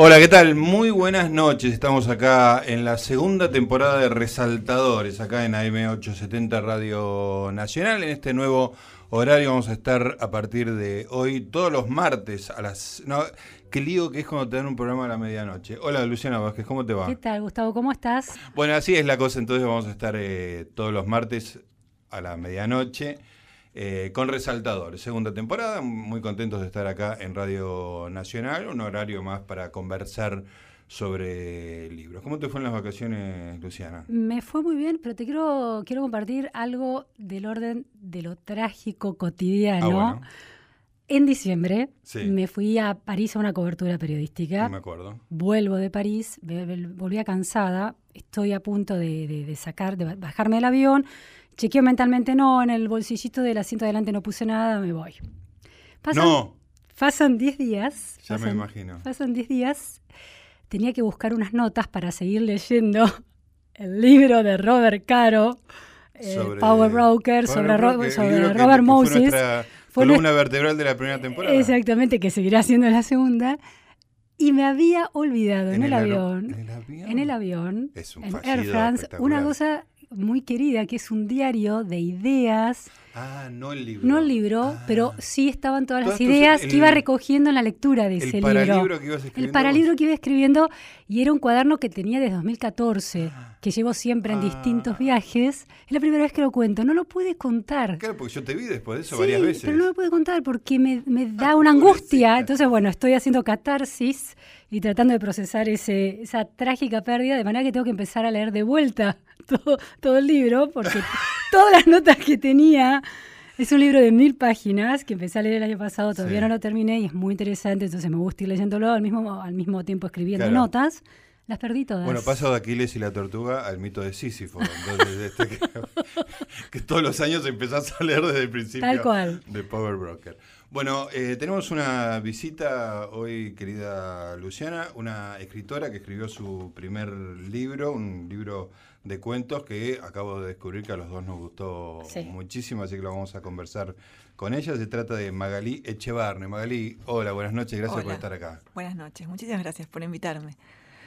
Hola, ¿qué tal? Muy buenas noches. Estamos acá en la segunda temporada de Resaltadores, acá en AM870 Radio Nacional. En este nuevo horario vamos a estar a partir de hoy, todos los martes a las... No, qué lío que es cuando te dan un programa a la medianoche. Hola, Luciana Vázquez, ¿cómo te va? ¿Qué tal, Gustavo? ¿Cómo estás? Bueno, así es la cosa, entonces vamos a estar eh, todos los martes a la medianoche. Eh, con Resaltadores, segunda temporada, muy contentos de estar acá en Radio Nacional, un horario más para conversar sobre libros. ¿Cómo te fue en las vacaciones, Luciana? Me fue muy bien, pero te quiero, quiero compartir algo del orden de lo trágico cotidiano. Ah, En diciembre Sí. me fui a París a una cobertura periodística. No me acuerdo. Vuelvo de París, volvía cansada, estoy a punto de, de- de sacar, de ba- bajarme del avión, chequeo mentalmente, no, en el bolsillito del asiento de adelante no puse nada, me voy. Pasan, No, pasan 10 días. ya me pasan- imagino. Pasan 10 días, tenía que buscar unas notas para seguir leyendo el libro de Robert Caro, eh, Sobre- Power Broker, sobre, Ro- Broker, el sobre libro que- Robert que fue Moses. nuestra Fue columna vertebral de la primera temporada. Exactamente, que seguirá siendo la segunda. Y me había olvidado en, el, aero- avión, ¿En el avión? en el avión, Es un en Air France, una cosa muy querida que es un diario de ideas, Ah, no el libro. no el libro, Ah. pero sí estaban todas las tus- ideas el- que iba recogiendo en la lectura de El ese libro. paralibro que ibas El escribiendo. paralibro que iba escribiendo y era un cuaderno que tenía desde 2014, Ah. que llevo siempre en Ah. distintos viajes. Es la primera vez que lo cuento, no lo pude contar. Claro, porque yo te vi después de eso Sí, varias veces. pero no lo pude contar porque me, me da una angustia. Entonces, bueno, estoy haciendo catarsis y tratando de procesar ese, esa trágica pérdida, de manera que tengo que empezar a leer de vuelta todo, todo el libro, porque todas las notas que tenía... Es un libro de mil páginas que empecé a leer el año pasado, todavía Sí. no lo terminé y es muy interesante, entonces me gusta ir leyéndolo al mismo, al mismo tiempo escribiendo Claro. notas. Las perdí todas. Bueno, paso de Aquiles y la tortuga al mito de Sísifo. Entonces, este que, que todos los años empezás a leer desde el principio Tal cual. de Power Broker. Bueno, eh, tenemos una visita hoy, querida Luciana, una escritora que escribió su primer libro, un libro de cuentos que acabo de descubrir que a los dos nos gustó Sí. muchísimo, así que lo vamos a conversar con ella. Se trata de Magalí Echevarne. Magalí, hola, buenas noches, gracias por estar acá. Buenas noches, muchísimas gracias por invitarme.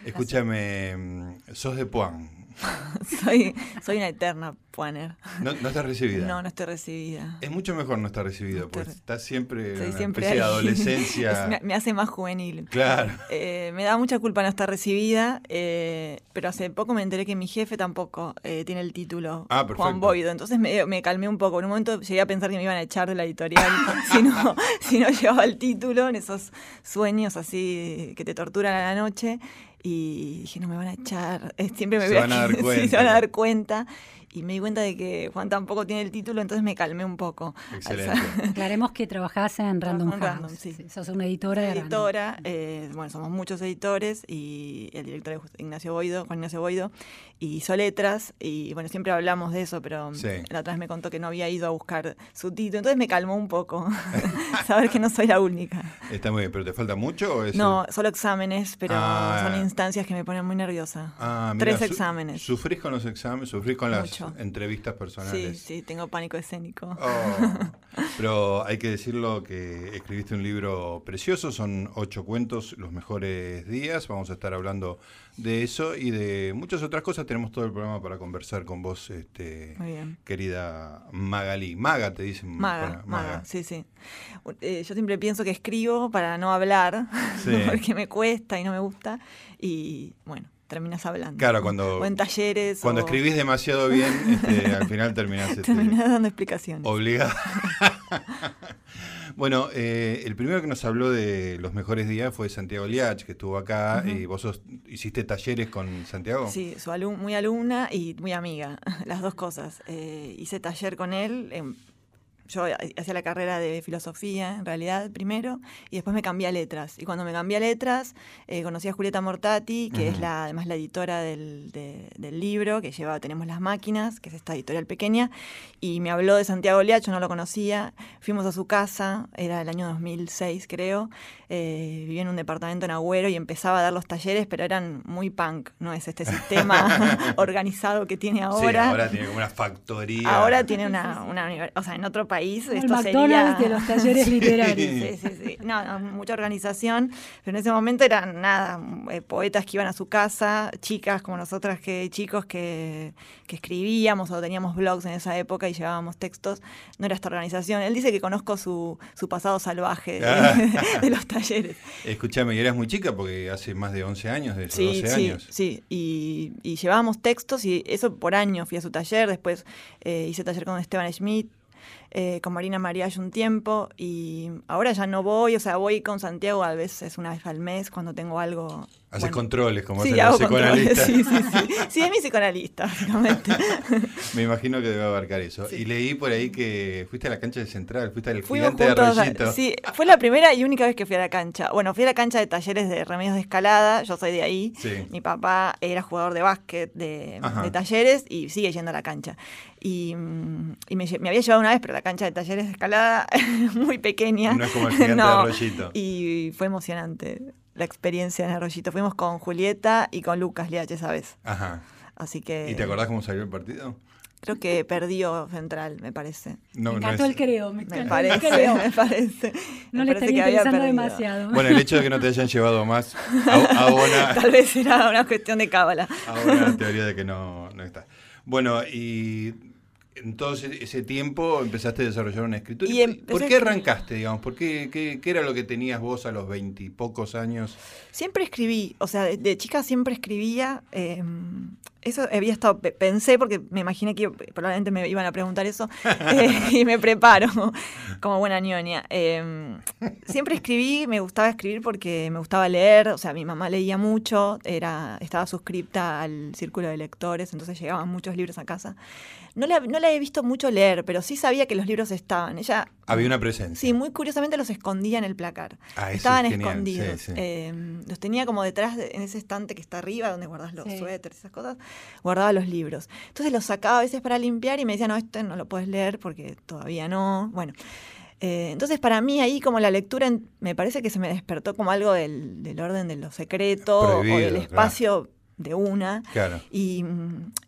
Escúchame, mm, sos de Puan. soy, soy una eterna puaner. No, no estás recibida. No, no estoy recibida. Es mucho mejor no estar recibido, No porque estás siempre en una siempre especie de adolescencia. Es- me, me hace más juvenil. Claro. Eh, me da mucha culpa no estar recibida, eh, pero hace poco me enteré que mi jefe tampoco eh, tiene el título Ah. Juan Boido. Entonces me, me calmé un poco. En un momento llegué a pensar que me iban a echar de la editorial si, no, si no llevaba el título, en esos sueños así que te torturan a la noche. Y dije, no me van a echar. Eh, Siempre me Se voy van a dar sí, cuenta. se van a dar cuenta. Y me di cuenta de que Juan tampoco tiene el título, entonces me calmé un poco. Excelente. Aclaremos que trabajás en Random House. Random, sí. Sí, Sos una editora de editora, eh, bueno, somos muchos editores y el director es Ignacio Boido, Juan Ignacio Boido, y hizo letras y bueno, siempre hablamos de eso, pero Sí. la otra vez me contó que no había ido a buscar su título, entonces me calmó un poco saber que no soy la única. Está muy bien, pero ¿te falta mucho o es No, solo exámenes, pero Ah. son instancias que me ponen muy nerviosa. Ah, mira, Tres su- exámenes. ¿Sufrís con los exámenes? ¿Sufrís con las Mucho. Entrevistas Sí, personales? sí, tengo pánico escénico. Oh, pero hay que decirlo que escribiste un libro precioso, son ocho cuentos, los mejores días. Vamos a estar hablando de eso y de muchas otras cosas. Tenemos todo el programa para conversar con vos, este, querida Magalí. Maga, te dicen. Maga, para- maga, sí, sí. Eh, yo siempre pienso que escribo para no hablar, Sí. porque me cuesta y no me gusta, y bueno, terminas hablando. Claro, cuando- O en talleres. Cuando o escribís demasiado bien, este, al final terminás este, Terminás dando explicaciones. obligado. bueno, eh, el primero que nos habló de los mejores días fue Santiago Liach, que estuvo acá, y vos sos- hiciste talleres con Santiago. Sí, su alum- muy alumna y muy amiga, las dos cosas. Eh, hice taller con él. em, yo hacía la carrera de filosofía, en realidad, primero, y después me cambié a letras. Y cuando me cambié a letras, eh, conocí a Julieta Mortati, que es Ujú. la, además la editora del, de- del libro, que lleva Tenemos las máquinas, que es esta editorial pequeña, y me habló de Santiago Liach, yo no lo conocía. Fuimos a su casa, era el año 2006, creo. Eh, vivía en un departamento en Agüero y empezaba a dar los talleres, pero eran muy punk, no es este sistema organizado que tiene ahora. Sí, ahora tiene como una factoría. Ahora tiene una, una univer- o sea, en otro país el esto McDonald's sería... de los talleres literarios. Sí, sí, sí. No, no, mucha organización, pero en ese momento eran nada, eh, poetas que iban a su casa, chicas como nosotras, que chicos que, que escribíamos o teníamos blogs en esa época y llevábamos textos. No era esta organización. Él dice que conozco su, su pasado salvaje de, Ah. de los talleres. Escúchame, y eras muy chica porque hace más de 11 años, de esos Sí, 12 sí, años. sí. Y, y llevábamos textos y eso por año. Fui a su taller, después eh, hice taller con Esteban Schmidt, eh, con Marina Mariach un tiempo y ahora ya no voy, o sea, voy con Santiago a veces una vez al mes cuando tengo algo. Haces bueno. controles, como Sí, controles, psicoanalistas. sí, sí, sí. Sí, es mi psicoanalista, básicamente. Me imagino que debe abarcar eso. Sí. Y leí por ahí que fuiste a la cancha de Central, fuiste al Fuimos gigante de juntos. Arroyito. sí, fue la primera y única vez que fui a la cancha. Bueno, fui a la cancha de talleres de remedios de escalada, yo soy de ahí. Sí. Mi papá era jugador de básquet de, de talleres y sigue yendo a la cancha. Y, mm, y me, había llevado una vez, pero la cancha de talleres de escalada muy pequeña. No es como el gigante de No, Arroyito. Y fue emocionante la experiencia en Arroyito. Fuimos con Julieta y con Lucas Liache, ¿sabes? Ajá. Así que ¿Y te acordás cómo salió el partido? creo que perdió Central, me parece. No, me no encantó es- el creo, me Me encantó el parece, creo. me parece. No Me le parece estaría perdido. demasiado. Bueno, el hecho de que no te hayan llevado más a- abona, Tal vez era una cuestión de cábala. la teoría de que no, no está. Bueno, y en todo ese, tiempo empezaste a desarrollar una escritura. Y ¿Por a qué arrancaste, digamos? ¿Por qué, qué, qué era lo que tenías vos a los veintipocos años? Siempre escribí, o sea, de, de chica siempre escribía. eh, eso había estado, pe- pensé, porque me imaginé que probablemente me iban a preguntar eso, eh, y me preparo como buena ñoña. Eh, siempre escribí, me gustaba escribir porque me gustaba leer, o sea, mi mamá leía mucho, era, estaba suscripta al círculo de lectores, entonces llegaban muchos libros a casa. No la, no la he visto mucho leer, pero sí sabía que los libros estaban. Ella Había una presencia. Sí, muy curiosamente los escondía en el placar. Ah, eso Estaban es escondidos. sí, sí. Eh, los tenía como detrás, de- en ese estante que está arriba, donde guardas los Sí. suéteres, esas cosas, guardaba los libros. Entonces los sacaba a veces para limpiar y me decía, no, este no lo puedes leer porque todavía no. Bueno. eh, entonces, para mí ahí como la lectura en- me parece que se me despertó como algo del, del orden de lo secreto o del claro. espacio de una. Claro. Y,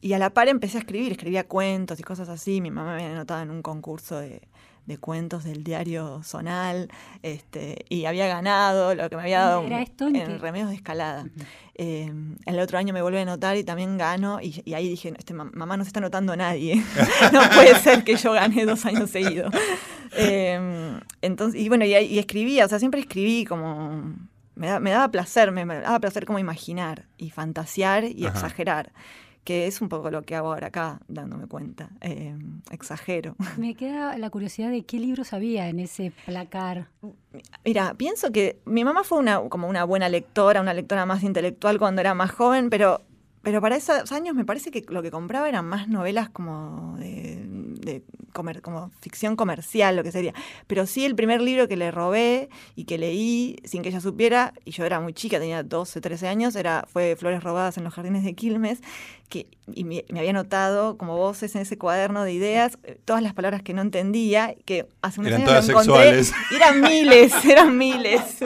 y a la par empecé a escribir, escribía cuentos y cosas así. Mi mamá me había anotado en un concurso de, de cuentos del diario Zonal este, y había ganado lo que me había dado ¿Era esto en qué? Remedios de Escalada. Eh, el otro año me vuelve a anotar y también gano y, y ahí dije, este, ma- mamá no se está anotando nadie. no puede ser que yo gane dos años seguidos. Eh, entonces, y bueno, y, y escribía, o sea, siempre escribí como... Me, da- me daba placer, me, me daba placer como imaginar y fantasear y Ajá. exagerar, que es un poco lo que hago ahora acá, dándome cuenta. Eh, exagero. Me queda la curiosidad de qué libros había en ese placar. Mira, pienso que mi mamá fue una, como una buena lectora, una lectora más intelectual cuando era más joven, pero, pero para esos años me parece que lo que compraba eran más novelas como de, de comer- como ficción comercial, lo que sería. Pero sí el primer libro que le robé y que leí sin que ella supiera, y yo era muy chica, tenía 12, 13 años, era, fue Flores robadas en los jardines de Quilmes, que, y me, me había anotado como voces en ese cuaderno de ideas, todas las palabras que no entendía, que hace unos Eran años todas lo encontré, sexuales. y eran miles, eran miles.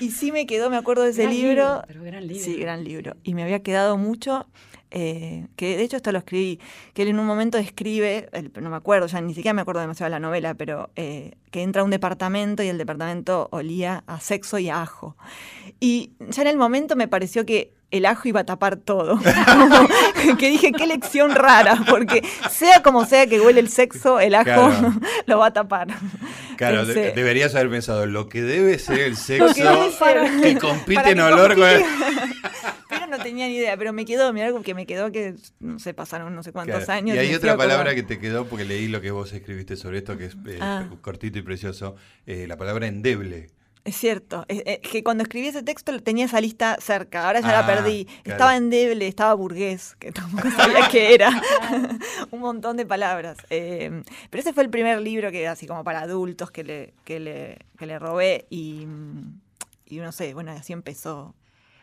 Y sí me quedó, me acuerdo de ese Gran libro. Pero gran libro. Sí, gran libro. Y me había quedado mucho, eh, que de hecho esto lo escribí, que él en un momento escribe, el- no me acuerdo, ya ni siquiera me acuerdo demasiado de la novela, pero eh, que entra a un departamento y el departamento olía a sexo y a ajo. Y ya en el momento me pareció que el ajo iba a tapar todo. Que dije, qué lección rara, porque sea como sea que huele el sexo, el ajo Claro. lo va a tapar. Claro, de- deberías haber pensado lo que debe ser el sexo que compite en olor con el- compite. Pero no tenía ni idea, pero me quedó, mira algo que me quedó que no sé, pasaron no sé cuántos Claro. años. Y hay otra palabra que te quedó porque leí lo que vos escribiste sobre esto, que es eh, Ah. cortito y precioso, eh, la palabra endeble. Es cierto, es, es que cuando escribí ese texto tenía esa lista cerca, ahora ya Ah, la perdí. claro. Estaba endeble, estaba burgués, que tampoco sabía qué era. Un montón de palabras. Eh, pero ese fue el primer libro que así como para adultos que le, que le, que le robé y, y no sé, bueno, así empezó.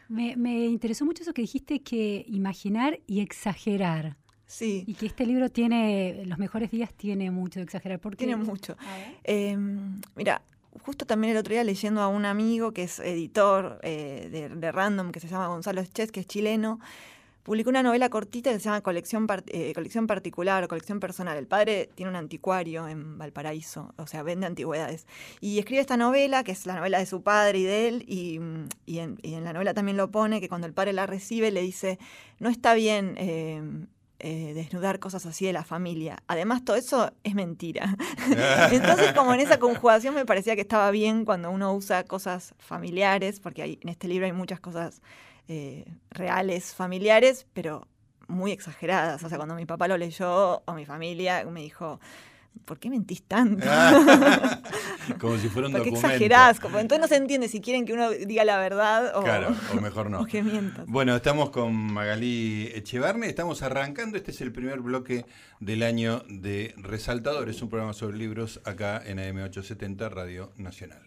Me, me interesó mucho eso que dijiste que imaginar y exagerar. Sí, Y que este libro tiene, Los mejores días tiene mucho de exagerar. Porque, tiene mucho. Eh, mira, justo también el otro día leyendo a un amigo que es editor eh, de, Random, que se llama Gonzalo Ches, que es chileno, publicó una novela cortita que se llama Colección, eh, Colección Particular o Colección Personal. El padre tiene un anticuario en Valparaíso, o sea, vende antigüedades. Y escribe esta novela, que es la novela de su padre y de él, y, en, la novela también lo pone, que cuando el padre la recibe le dice, no está bien... Eh, eh, desnudar cosas así de la familia. Además, todo eso es mentira. Entonces, como en esa conjugación me parecía que estaba bien cuando uno usa cosas familiares, porque hay, en este libro hay muchas cosas eh, reales, familiares, pero muy exageradas. O sea, cuando mi papá lo leyó o mi familia me dijo, ¿por qué mentís tanto? como si fuera un ¿Por qué exagerás? entonces no se entiende si quieren que uno diga la verdad o, claro, o mejor no. o que mientas. Bueno, estamos con Magalí Echevarne, estamos arrancando, este es el primer bloque del año de Resaltadores, un programa sobre libros acá en AM870 Radio Nacional.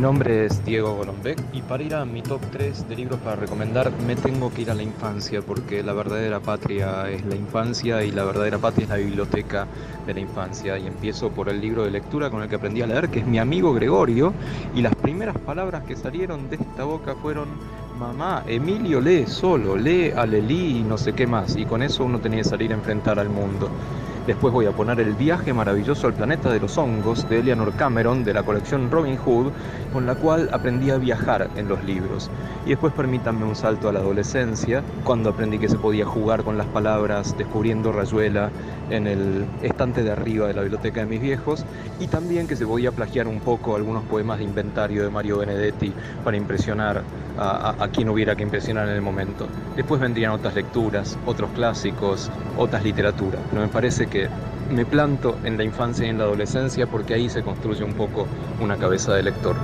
Mi nombre es Diego Golombek y para ir a mi top 3 de libros para recomendar me tengo que ir a la infancia porque la verdadera patria es la infancia y la verdadera patria es la biblioteca de la infancia y empiezo por el libro de lectura con el que aprendí a leer que es mi amigo Gregorio y las primeras palabras que salieron de esta boca fueron mamá, Emilio lee solo, lee a Lelí y no sé qué más y con eso uno tenía que salir a enfrentar al mundo. Después voy a poner El viaje maravilloso al planeta de los hongos de Eleanor Cameron de la colección Robin Hood, con la cual aprendí a viajar en los libros. Y después permítanme un salto a la adolescencia, cuando aprendí que se podía jugar con las palabras, descubriendo Rayuela en el estante de arriba de la biblioteca de mis viejos, y también que se podía plagiar un poco algunos poemas de inventario de Mario Benedetti para impresionar a, a, quien hubiera que impresionar en el momento. Después vendrían otras lecturas, otros clásicos, otras literaturas. Pero me parece que me planto en la infancia y en la adolescencia porque ahí se construye un poco una cabeza de lector.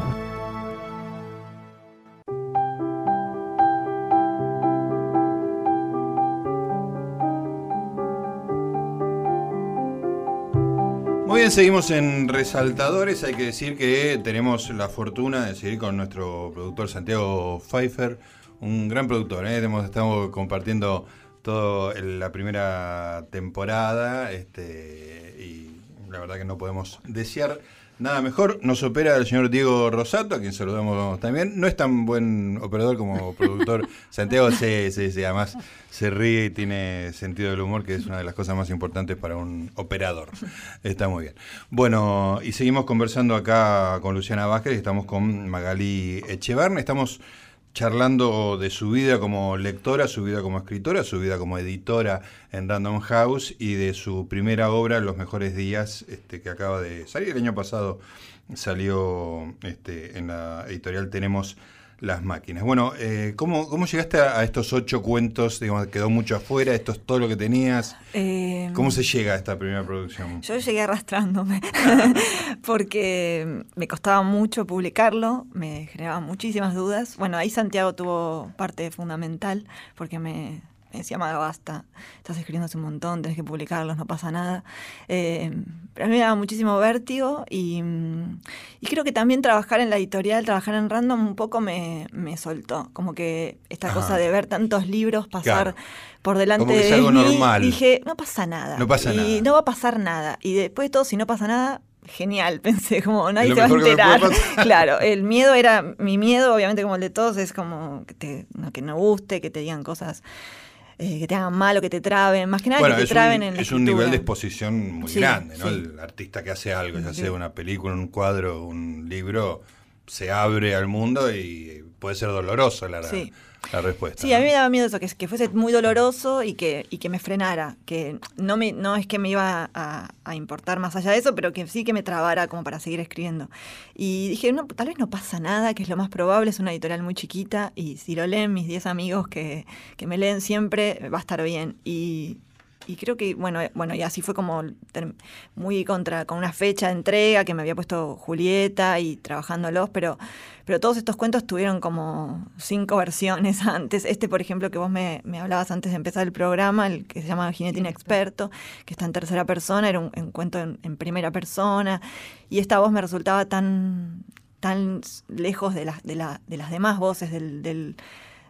Muy bien, seguimos en Resaltadores. Hay que decir que tenemos la fortuna de seguir con nuestro productor Santiago Pfeiffer, un gran productor. ¿eh? Estamos compartiendo toda la primera temporada este, y la verdad que no podemos desear nada mejor. Nos opera el señor Diego Rosato, a quien saludamos también. No es tan buen operador como productor. Santiago sí, sí, sí, además se ríe y tiene sentido del humor, que es una de las cosas más importantes para un operador. Está muy bien. Bueno, y seguimos conversando acá con Luciana Vázquez, estamos con Magalí Echevarne, estamos charlando de su vida como lectora, su vida como escritora, su vida como editora en Random House y de su primera obra, Los Mejores Días, este, que acaba de salir. El año pasado, salió este, en la editorial Tenemos las máquinas. Bueno, eh, ¿cómo, ¿cómo, llegaste a, estos ocho cuentos? Digamos, quedó mucho afuera, esto es todo lo que tenías. Eh, ¿Cómo se llega a esta primera producción? Yo llegué arrastrándome, porque me costaba mucho publicarlo, me generaba muchísimas dudas. Bueno, ahí Santiago tuvo parte fundamental, porque me, me decía, Maga, basta, estás escribiendo hace un montón, tenés que publicarlos, no pasa nada. Eh, pero a mí me daba muchísimo vértigo y, y, creo que también trabajar en la editorial, trabajar en Random un poco me, me soltó. Como que esta cosa de ver tantos libros pasar por delante de algo mí, normal. dije, no pasa nada. No pasa y nada. no va a pasar nada. Y después de todo, si no pasa nada, genial, pensé, como nadie se va a enterar. Claro, el miedo era, mi miedo, obviamente como el de todos, es como que, te, no, que no guste, que te digan cosas eh, que te hagan mal o que te traben, más que nada bueno, que te traben un, en la Es un nivel de exposición muy sí, grande, ¿no? Sí. El artista que hace algo, ya sea una película, un cuadro, un libro, se abre al mundo y puede ser doloroso la, sí. La respuesta. Sí, ¿no? a mí me daba miedo eso, que, que fuese muy doloroso y que, y que me frenara, que no, me, no es que me iba a, a, importar más allá de eso, pero que sí que me trabara como para seguir escribiendo. Y dije, no, tal vez no pasa nada, que es lo más probable, es una editorial muy chiquita y si lo leen mis 10 amigos que, que me leen siempre, va a estar bien. Y, y creo que, bueno, bueno, y así fue como muy contra, con una fecha de entrega que me había puesto Julieta y trabajándolos, pero, pero todos estos cuentos tuvieron como cinco versiones antes. Este, por ejemplo, que vos me, me hablabas antes de empezar el programa, el que se llama Jinete Inexperto, que está en tercera persona, era un, un cuento en, en, primera persona, y esta voz me resultaba tan, tan lejos de, la, de, la, de las demás voces del, del,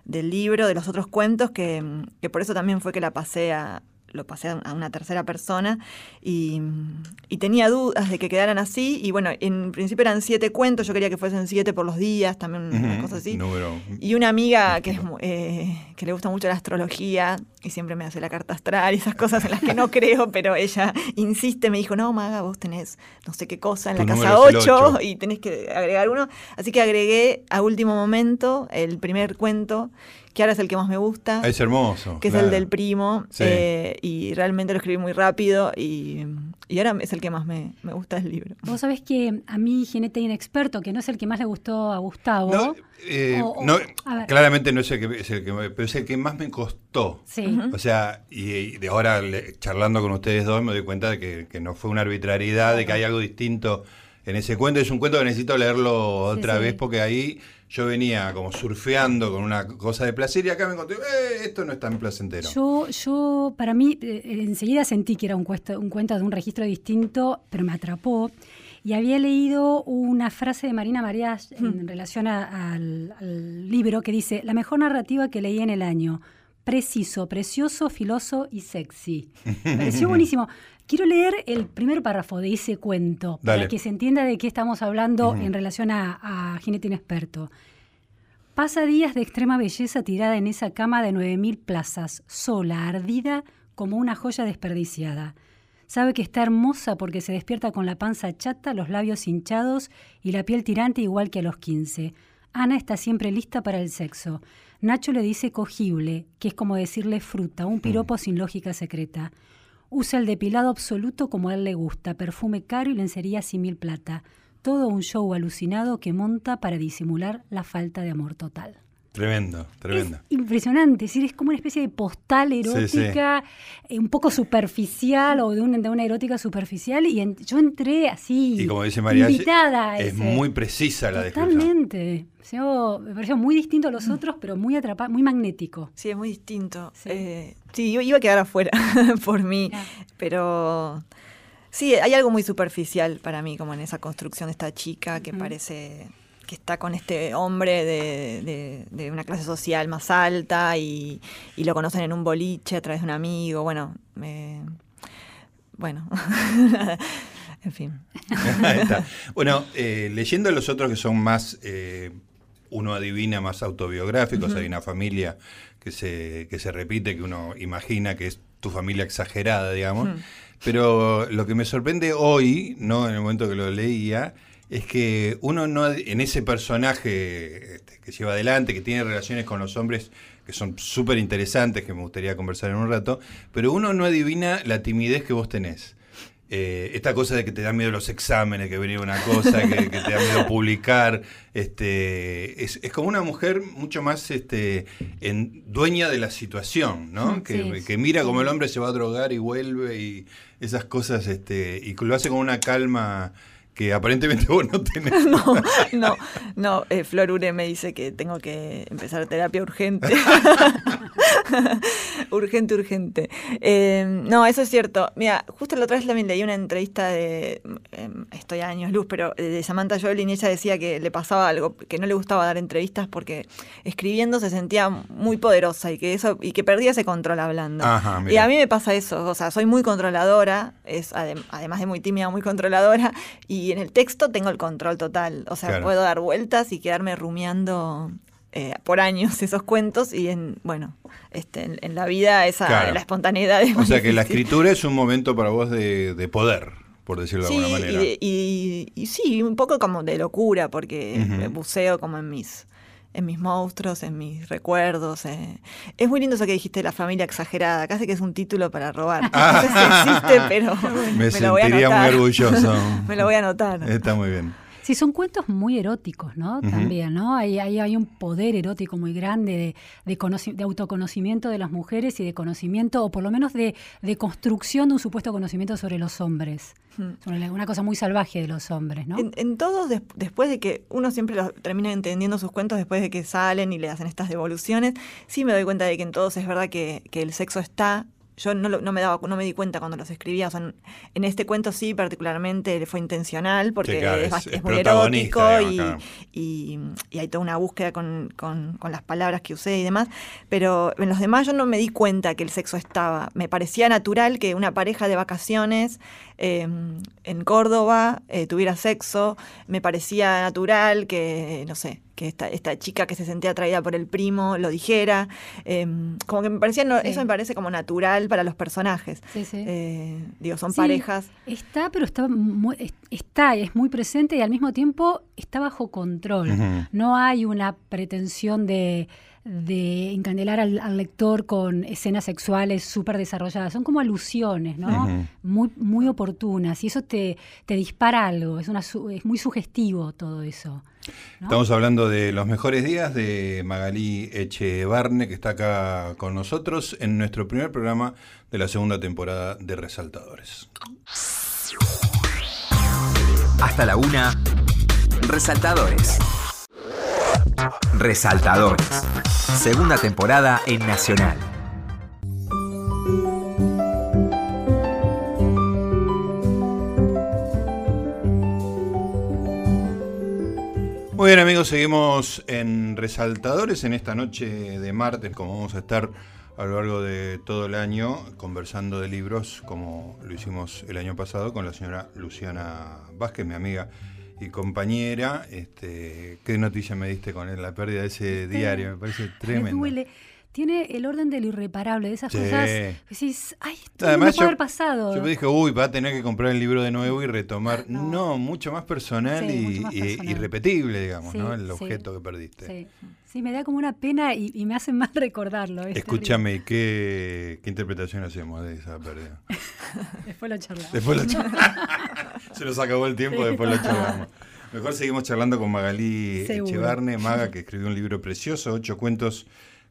del libro, de los otros cuentos, que, que por eso también fue que la pasé a lo pasé a una tercera persona y, y, tenía dudas de que quedaran así. Y bueno, en principio eran siete cuentos, yo quería que fuesen siete por los días, también uh -huh, una cosa así. Número. Y una amiga que, es, eh, que le gusta mucho la astrología y siempre me hace la carta astral y esas cosas en las que no creo, pero ella insiste, me dijo, no, Maga, vos tenés no sé qué cosa en tu la casa 8, 8 y tenés que agregar uno. Así que agregué a último momento el primer cuento que ahora es el que más me gusta. Es hermoso. Que claro. es el del primo. Sí. Eh, y realmente lo escribí muy rápido y, y ahora es el que más me, me, gusta del libro. Vos sabés que a mí Genete Inexperto, que no es el que más le gustó a Gustavo. No, eh, o, o, no claramente no es el, que, es el que pero es el que más me costó. Sí. Uh -huh. O sea, y, y, de ahora le, charlando con ustedes dos me doy cuenta de que, que no fue una arbitrariedad, de que hay algo distinto en ese cuento. Es un cuento que necesito leerlo otra sí, vez porque ahí yo venía como surfeando con una cosa de placer y acá me encontré, eh, esto no es tan placentero. Yo, yo para mí, eh, enseguida sentí que era un, cuento, un cuento de un registro distinto, pero me atrapó. y había leído una frase de Marina María en relación al, al libro que dice, la mejor narrativa que leí en el año, preciso, precioso, filoso y sexy. Me pareció buenísimo. Quiero leer el primer párrafo de ese cuento Dale. para que se entienda de qué estamos hablando en relación a, a Jinete Inexperto. Pasa días de extrema belleza tirada en esa cama de 9.000 plazas, sola, ardida como una joya desperdiciada. Sabe que está hermosa porque se despierta con la panza chata, los labios hinchados y la piel tirante igual que a los 15. Ana está siempre lista para el sexo. Nacho le dice cogible, que es como decirle fruta, un piropo sin lógica secreta. Usa el depilado absoluto como a él le gusta, perfume caro y lencería sin mil plata. Todo un show alucinado que monta para disimular la falta de amor total. Tremendo, tremendo. Es impresionante, es decir, es como una especie de postal erótica, eh, un poco superficial o de una, de una erótica superficial y en- yo entré así, Y como dice María, invitada es muy precisa la descripción. Totalmente. O sea, me pareció muy distinto a los otros, pero muy atrapado, muy magnético. Sí, es muy distinto. Sí. Eh, sí, yo iba a quedar afuera por mí, Claro. pero sí, hay algo muy superficial para mí, como en esa construcción de esta chica que parece que está con este hombre de, de- de una clase social más alta y, y lo conocen en un boliche a través de un amigo. Bueno, me- bueno, en fin. Ahí está. Bueno, eh, leyendo los otros que son más, eh, uno adivina, más autobiográficos, hay una familia que se, que se repite, que uno imagina que es tu familia exagerada, digamos. Pero lo que me sorprende hoy, no en el momento que lo leía, es que uno no, en ese personaje este, que lleva adelante, que tiene relaciones con los hombres que son súper interesantes, que me gustaría conversar en un rato, pero uno no adivina la timidez que vos tenés. Eh, esta cosa de que te da miedo los exámenes, que venía una cosa, que, que te da miedo publicar, este, es, es como una mujer mucho más este, en, dueña de la situación, ¿no? Mm, Que, sí. que mira como el hombre se va a drogar y vuelve y esas cosas, este, y lo hace con una calma que aparentemente vos no tenés. No, no, no. eh, Flor Ure me dice que tengo que empezar terapia urgente. urgente, urgente. Eh, no, eso es cierto. Mira, justo la otra vez también leí una entrevista de, eh, estoy a años luz, pero de Samantha Joelin y ella decía que le pasaba algo, que no le gustaba dar entrevistas porque escribiendo se sentía muy poderosa y que eso y que perdía ese control hablando. Ajá, y a mí me pasa eso, o sea, soy muy controladora, es adem- además de muy tímida, muy controladora, y en el texto tengo el control total, o sea, Claro. puedo dar vueltas y quedarme rumiando eh, por años esos cuentos y en, bueno, este, en, en la vida esa, Claro. la espontaneidad es O sea que la escritura es un momento para vos de, de poder, por decirlo de alguna y, manera. y- y sí, un poco como de locura, porque buceo como en mis en mis monstruos, en mis recuerdos. eh. Es muy lindo eso que dijiste, la familia exagerada, casi que es un título para robar. No sé si existe, pero Me, lo voy a sentiría muy anotar. orgulloso. Me lo voy a anotar. Está muy bien. Sí, son cuentos muy eróticos, ¿no? También, ¿no? Hay, hay, hay un poder erótico muy grande de, de, conoci- de autoconocimiento de las mujeres y de conocimiento, o por lo menos de, de construcción de un supuesto conocimiento sobre los hombres. Hmm. Sobre la- una cosa muy salvaje de los hombres, ¿no? En, en todos, des- después de que uno siempre los termina entendiendo sus cuentos después de que salen y le hacen estas devoluciones, sí me doy cuenta de que en todos es verdad que, que el sexo está. Yo no, lo- no me daba, no me di cuenta cuando los escribía. O sea, en, este cuento sí, particularmente fue intencional porque Sí, claro, es, es- es muy erótico y, y, y hay toda una búsqueda con, con- con las palabras que usé y demás. Pero en los demás yo no me di cuenta que el sexo estaba. Me parecía natural que una pareja de vacaciones eh, en Córdoba eh, tuviera sexo. Me parecía natural que, no sé, que esta, esta chica que se sentía atraída por el primo lo dijera. Eh, como que me parecía, no- Sí. eso me parece como natural para los personajes. Sí, sí. Eh, digo, son Sí, parejas. Está, pero está, muy, es- está, es muy presente y al mismo tiempo está bajo control. No hay una pretensión de, de encandelar al, al lector con escenas sexuales súper desarrolladas. Son como alusiones, ¿no? Muy, muy oportunas. Y eso te, te dispara algo. Es, una, es muy sugestivo todo eso. ¿No? Estamos hablando de los mejores días de Magalí Echevarne, que está acá con nosotros en nuestro primer programa de la segunda temporada de Resaltadores. Hasta la una. Resaltadores. Resaltadores. Segunda temporada en Nacional. Muy bien amigos, seguimos en Resaltadores en esta noche de martes, como vamos a estar a lo largo de todo el año conversando de libros, como lo hicimos el año pasado con la señora Luciana Vázquez, mi amiga y compañera. Este, ¿Qué noticia me diste con la pérdida de ese diario? Me parece tremendo. Me duele tiene el orden de lo irreparable, de esas Sí. cosas que decís, ay, esto Además, no puede yo- haber pasado. Yo me dije, uy, va a tener que comprar el libro de nuevo y retomar. No, mucho más personal, Sí, y, mucho más y- personal. y repetible, digamos, Sí, ¿no? El objeto que perdiste. Sí. Me da como una pena y, y me hace mal recordarlo. es Escúchame, ¿y ¿qué, ¿qué interpretación hacemos de esa pérdida? Después lo charlamos. Después lo charlamos. Se nos acabó el tiempo, después lo charlamos. Mejor seguimos charlando con Magalí Seguro. Echevarne, Maga, que escribió un libro precioso, ocho cuentos,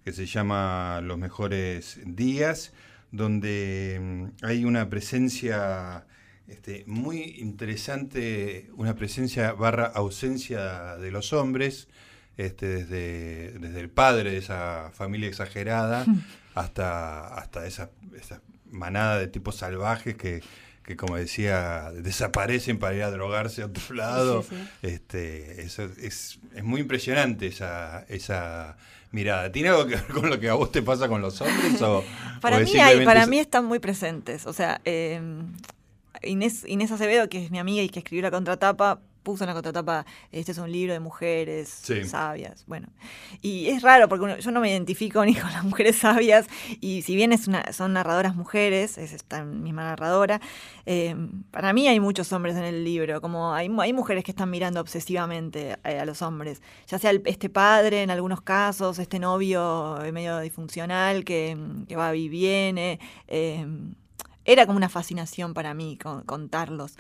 que se llama Los mejores días, donde mm, hay una presencia este, muy interesante, una presencia barra ausencia de los hombres, este, desde, desde el padre de esa familia exagerada hasta, hasta esa, esa manada de tipos salvajes que, que, como decía, desaparecen para ir a drogarse a otro lado. Sí, sí. Este, eso es, es muy impresionante esa, esa mirada. ¿Tiene algo que ver con lo que a vos te pasa con los hombres? O, Para o mí, hay, para mí están muy presentes. O sea, eh, Inés, Inés Acevedo, que es mi amiga y que escribió la contratapa, puso en la contratapa, este es un libro de mujeres Sí. sabias. Bueno, y es raro porque uno- yo no me identifico ni con las mujeres sabias y si bien es una, son narradoras mujeres, es esta misma narradora, eh, para mí hay muchos hombres en el libro, como hay, hay mujeres que están mirando obsesivamente a, a los hombres, ya sea el- este padre en algunos casos, este novio eh, medio disfuncional que, que va y viene. eh, era como una fascinación para mí con- contarlos.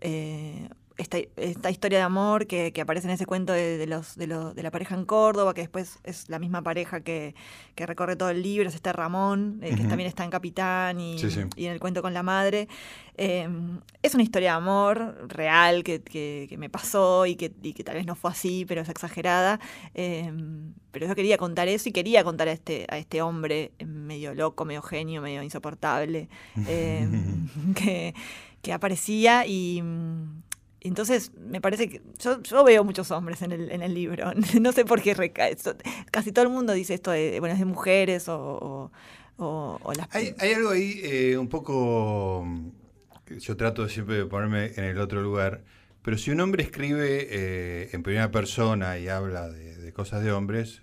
Eh, esta, esta historia de amor que, que aparece en ese cuento de, de los, de, lo- de la pareja en Córdoba, que después es la misma pareja que, que recorre todo el libro, es este Ramón, eh, que también está en Capitán y, Sí, sí. y en el cuento con la madre. Eh, es una historia de amor real que, que- me pasó y que, y que tal vez no fue así, pero es exagerada. Eh, pero yo quería contar eso y quería contar a este, a este hombre medio loco, medio genio, medio insoportable, eh, que, que aparecía y... entonces, me parece que yo, yo veo muchos hombres en el, en el libro. No sé por qué recae. so- Casi todo el mundo dice esto de, bueno, es de mujeres o, o, las... Hay, hay algo ahí eh, un poco. mm, que Yo trato siempre de ponerme en el otro lugar. Pero si un hombre escribe eh, en primera persona y habla de, de cosas de hombres,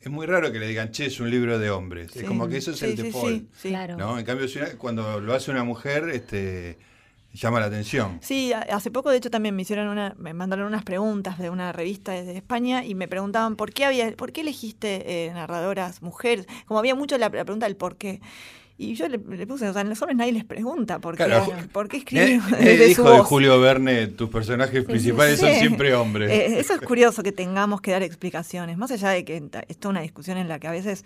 es muy raro que le digan, che, es un libro de hombres. Es como que eso es el Sí, sí, default. sí, sí. Claro. ¿no? En cambio, si una- cuando lo hace una mujer, este, llama la atención. Sí, hace poco de hecho también me hicieron una, me mandaron unas preguntas de una revista desde España y me preguntaban por qué había, por qué elegiste eh, narradoras mujeres, como había mucho la, la pregunta del por qué. Y yo le, le puse, o sea, a los hombres nadie les pregunta por qué, Claro. por qué Eh, escriben eh, desde su dijo de. Julio Verne, tus personajes principales son Sí. siempre hombres. Eh, eso es curioso que tengamos que dar explicaciones, más allá de que esto es una discusión en la que a veces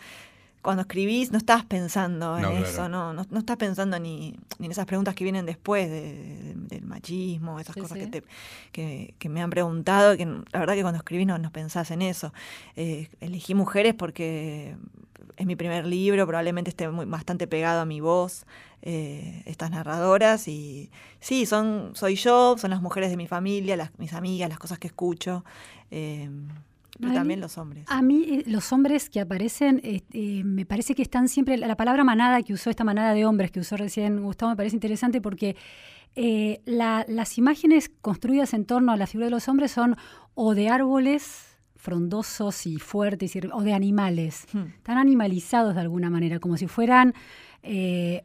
cuando escribís no estás pensando en No, claro. eso, no, no, no estás pensando ni, ni en esas preguntas que vienen después de- de- del machismo, esas Sí, cosas sí. Que, te, que, que me han preguntado, que la verdad que cuando escribís no, no pensás en eso. Eh, elegí mujeres porque es mi primer libro, probablemente esté muy, bastante pegado a mi voz, eh, estas narradoras, y sí, son, soy yo, son las mujeres de mi familia, las, mis amigas, las cosas que escucho, eh, pero también los hombres. A mí eh, los hombres que aparecen, eh, eh, me parece que están siempre, la, la palabra manada que usó, esta manada de hombres que usó recién Gustavo, me parece interesante porque la- las imágenes construidas en torno a la figura de los hombres son o de árboles frondosos y fuertes, y- o de animales. Hmm. Están animalizados de alguna manera, como si fueran eh,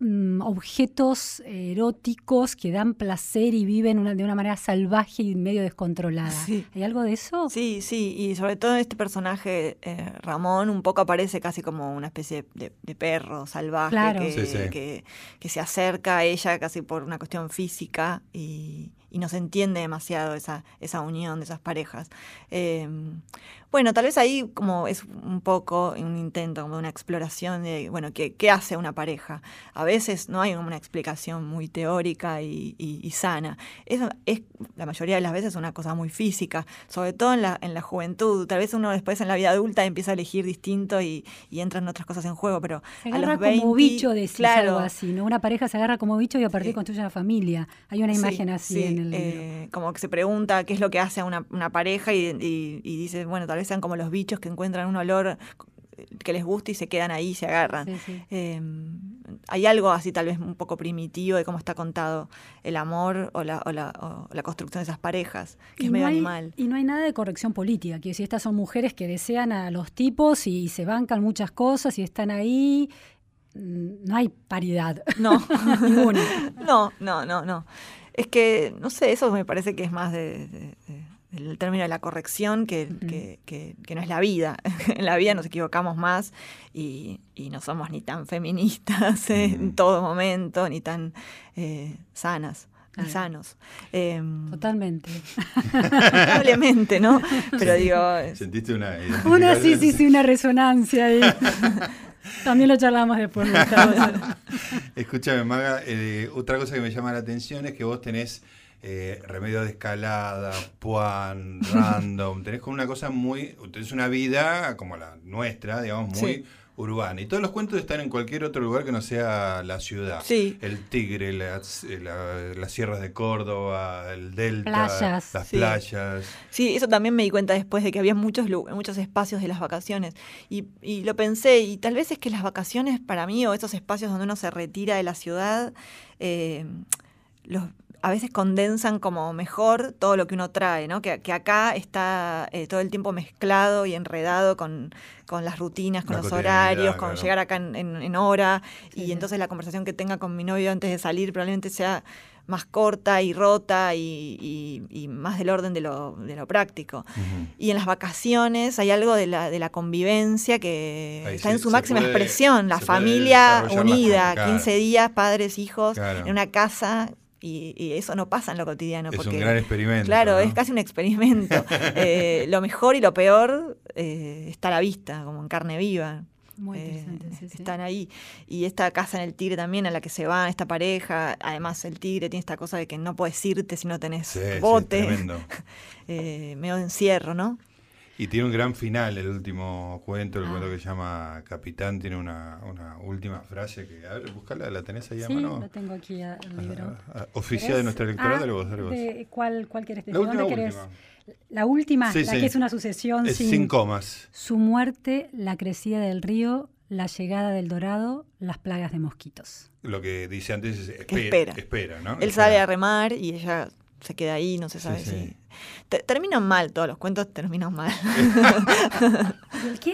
mm, objetos eróticos que dan placer y viven una- de una manera salvaje y medio descontrolada. Sí. ¿Hay algo de eso? Sí, sí, y sobre todo este personaje, eh, Ramón, un poco aparece casi como una especie de, de perro salvaje Claro. que, Sí, sí. Que, que se acerca a ella casi por una cuestión física y, y no se entiende demasiado esa, esa unión de esas parejas. Eh, bueno, tal vez ahí como es un poco un intento, como una exploración de, bueno, ¿qué, qué hace una pareja? A veces no hay una explicación muy teórica y, y- y sana. Es, es la mayoría de las veces una cosa muy física, sobre todo en la, en la juventud. Tal vez uno después en la vida adulta empieza a elegir distinto y, y entran otras cosas en juego, pero Se a agarra los 20, como bicho, decís claro, algo así, ¿no? Una pareja se agarra como bicho y a partir Sí. construye una familia. Hay una Sí, imagen así sí, en el libro. Eh, como que se pregunta qué es lo que hace a una, una pareja y, y- y dice, bueno, tal vez sean como los bichos que encuentran un olor que les gusta y se quedan ahí y se agarran. Sí, sí. Eh, hay algo así tal vez un poco primitivo de cómo está contado el amor o la, o la, o la construcción de esas parejas, que Y es no medio hay- animal. Y no hay nada de corrección política, que si estas son mujeres que desean a los tipos y se bancan muchas cosas y están ahí, mm, no hay paridad. No, Ninguna. no, no, no, no. Es que, no sé, eso me parece que es más de, de- de- del término de la corrección que, que- que- que no es la vida. en la vida nos equivocamos más y, y no somos ni tan feministas eh, en todo momento, ni tan eh, sanas, ni sanos. Em, Totalmente. Probablemente, ¿no? Pero digo, ¿Sentiste una Una, sí, sí, sí, una resonancia ahí. También lo charlamos después. Escúchame, Maga, eh, otra cosa que me llama la atención es que vos tenés eh, remedio de escalada, puan, random, tenés como una cosa muy, tenés una vida como la nuestra, digamos, muy Sí. urbana. Y todos los cuentos están en cualquier otro lugar que no sea la ciudad. Sí. El Tigre, las, eh, la- las sierras de Córdoba, el Delta, Playas. las Sí. playas. Sí, eso también me di cuenta después de que había muchos, muchos espacios de las vacaciones. Y, y lo pensé, y tal vez es que las vacaciones para mí, o esos espacios donde uno se retira de la ciudad, eh, los, a veces condensan como mejor todo lo que uno trae, ¿no? Que, que acá está eh, todo el tiempo mezclado y enredado con, con las rutinas, con La los horarios, con claro. llegar acá en, en- en hora. Sí, y sí. entonces la conversación que tenga con mi novio antes de salir probablemente sea más corta y rota y, y- y más del orden de lo, de lo práctico. Y en las vacaciones hay algo de la, de la convivencia que Ahí está en su máxima puede- expresión, la familia unida, familia, claro. 15 días, padres, hijos, Claro. en una casa, y, y eso no pasa en lo cotidiano. Es porque, un gran experimento. Claro, ¿no? es casi un experimento. Eh, lo mejor y lo peor eh, está a la vista, como en carne viva. Muy Eh, interesante, sí. Están ahí. Y esta casa en el Tigre también, a la que se va esta pareja. Además, el Tigre tiene esta cosa de que no puedes irte si no tenés Sí, bote. eh, medio de encierro, ¿no? Y tiene un gran final el último cuento, el Ah. cuento que se llama Capitán, tiene una, una última frase que, a ver, buscala, ¿la tenés ahí a Sí, mano? lo tengo aquí el libro. Ah, ah, Oficial de nuestra electoral, Ah, vos, de- ¿cuál, ¿Cuál querés? La ¿De última, dónde querés? última. La última, Sí, la sí. que es una sucesión Es sin, sin comas. su muerte, la crecida del río, la llegada del dorado, las plagas de mosquitos. Lo que dice antes es espera. espera, ¿no? Él Espera. sale a remar y ella se queda ahí, no se sabe sí. si. Te- terminan mal, todos los cuentos terminan mal.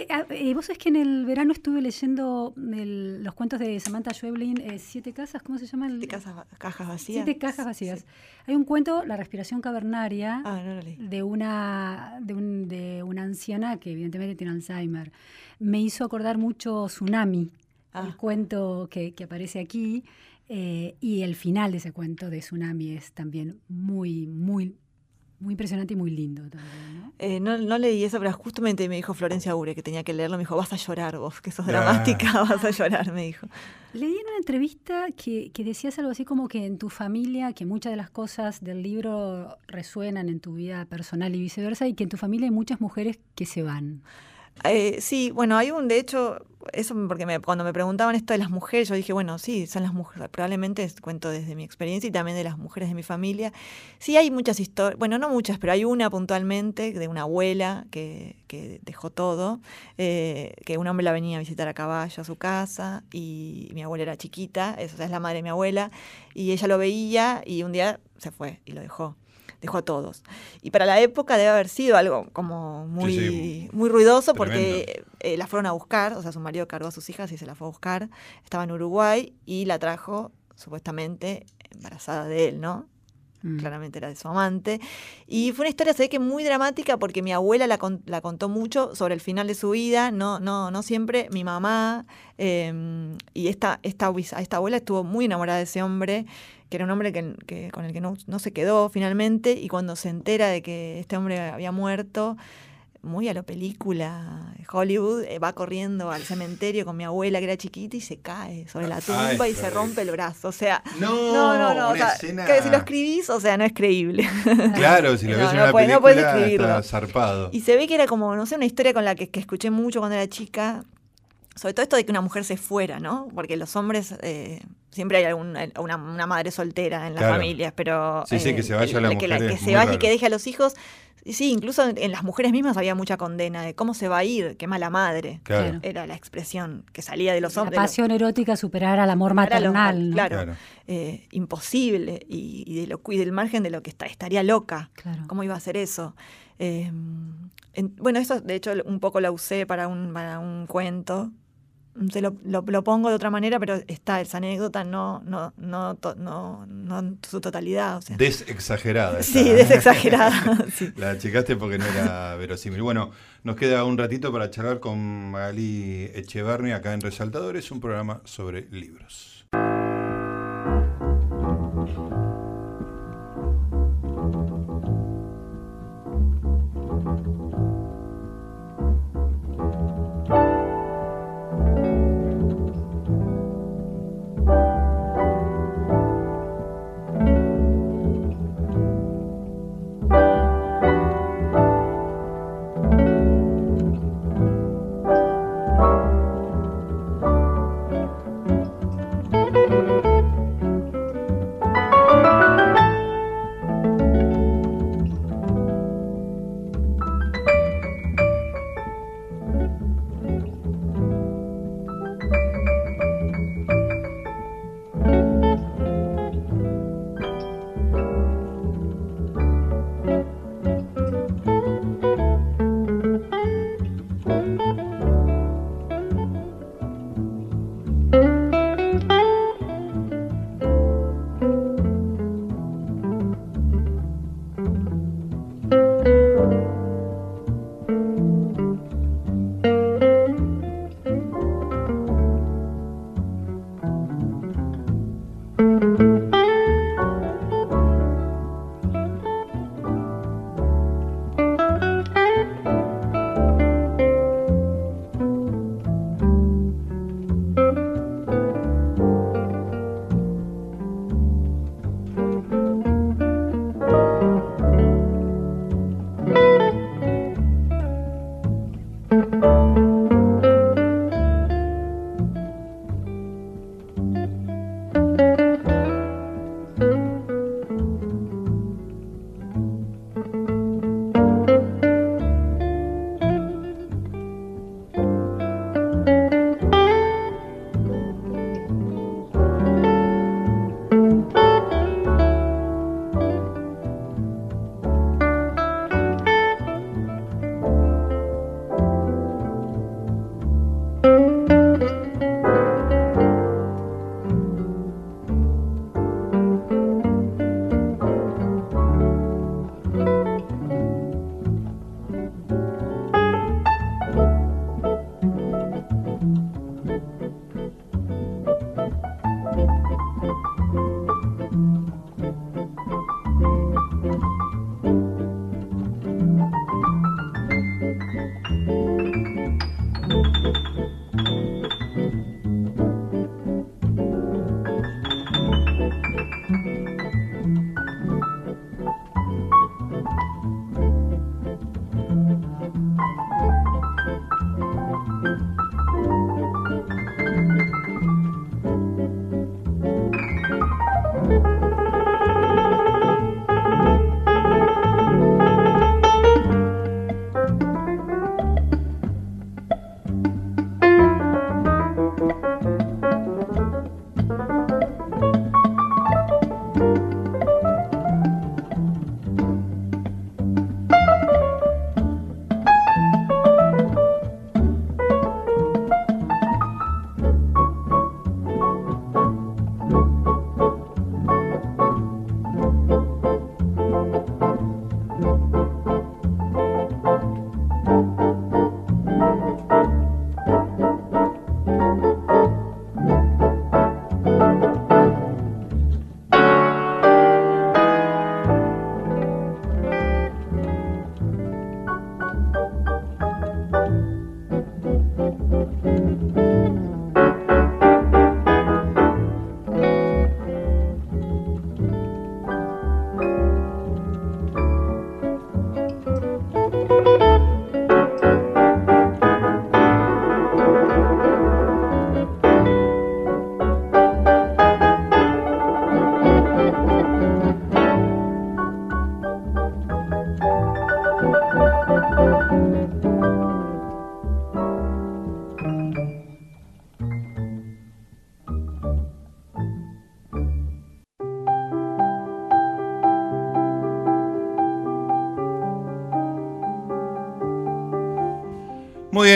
Ah, eh, vos sabés que en el verano estuve leyendo el- los cuentos de Samantha Schweblin, eh, Siete Casas, ¿cómo se llama? El, Siete casas cajas vacías. Siete cajas vacías. Hay un cuento, La respiración cavernaria, Ah, no lo leí. de una, de, un- de una anciana que evidentemente tiene Alzheimer. Me hizo acordar mucho Tsunami, Ah. el cuento que, que aparece aquí, eh, y el final de ese cuento de Tsunami es también muy, muy, muy impresionante y muy lindo también, ¿no? Eh, no, no leí eso, pero justamente me dijo Florencia Ure que tenía que leerlo. Me dijo, vas a llorar vos, que sos Ah. dramática, vas a llorar, me dijo. Leí en una entrevista que, que decías algo así como que en tu familia, que muchas de las cosas del libro resuenan en tu vida personal y viceversa, y que en tu familia hay muchas mujeres que se van. Eh, sí, bueno, hay un, de hecho, eso porque me- cuando me preguntaban esto de las mujeres, yo dije, bueno, sí, son las mujeres, probablemente cuento desde mi experiencia y también de las mujeres de mi familia. Sí, hay muchas historias, bueno, no muchas, pero hay una puntualmente de una abuela que, que dejó todo, eh, que un hombre la venía a visitar a caballo a su casa y mi abuela era chiquita, esa es la madre de mi abuela, y ella lo veía y un día se fue y lo dejó. Dejó a todos. Y para la época debe haber sido algo como muy, Sí, sí. muy ruidoso Tremendo. porque eh, la fueron a buscar, o sea, su marido cargó a sus hijas y se la fue a buscar. Estaba en Uruguay y la trajo supuestamente embarazada de él, ¿no? Mm. Claramente era de su amante. Y fue una historia, se ve que muy dramática porque mi abuela la, con- la contó mucho sobre el final de su vida, no, no, no siempre. Mi mamá eh, y esta, esta, esta abuela estuvo muy enamorada de ese hombre, que era un hombre que, que- con el que no, no se quedó finalmente. Y cuando se entera de que este hombre había muerto, muy a lo película de Hollywood, eh, va corriendo al cementerio con mi abuela que era chiquita y se cae sobre la tumba Ay, y se rompe el brazo. O sea, No, no, no, no. o sea, que si lo escribís, o sea, no es creíble. Claro, si lo No, ves en no una puedes- película, está zarpado. Y se ve que era como, no sé, una historia con la que, que escuché mucho cuando era chica. Sobre todo esto de que una mujer se fuera, ¿no? Porque los hombres eh, siempre hay alguna, una, una madre soltera en las Claro. familias, pero... Sí, sí, que se vaya el- la que, mujer que es se vaya y que deje a los hijos. Sí, incluso en, las mujeres mismas había mucha condena de cómo se va a ir, qué mala madre. Claro. Era la expresión que salía de los La hombres. los- pasión erótica superar al amor maternal. ¿no? Claro, Claro. eh, imposible y, y de lo, y del margen de lo que está, estaría loca. Claro. ¿Cómo iba a hacer eso? Eh, en- bueno, eso de hecho un poco la usé para un, para un cuento. Se lo, lo- lo pongo de otra manera, pero está esa anécdota, no, no, no, to- no, no en su totalidad. O sea. Desexagerada. sí, esta. desexagerada. sí. La achicaste porque no era verosímil. Bueno, nos queda un ratito para charlar con Magali Echeverri acá en Resaltadores, un programa sobre libros.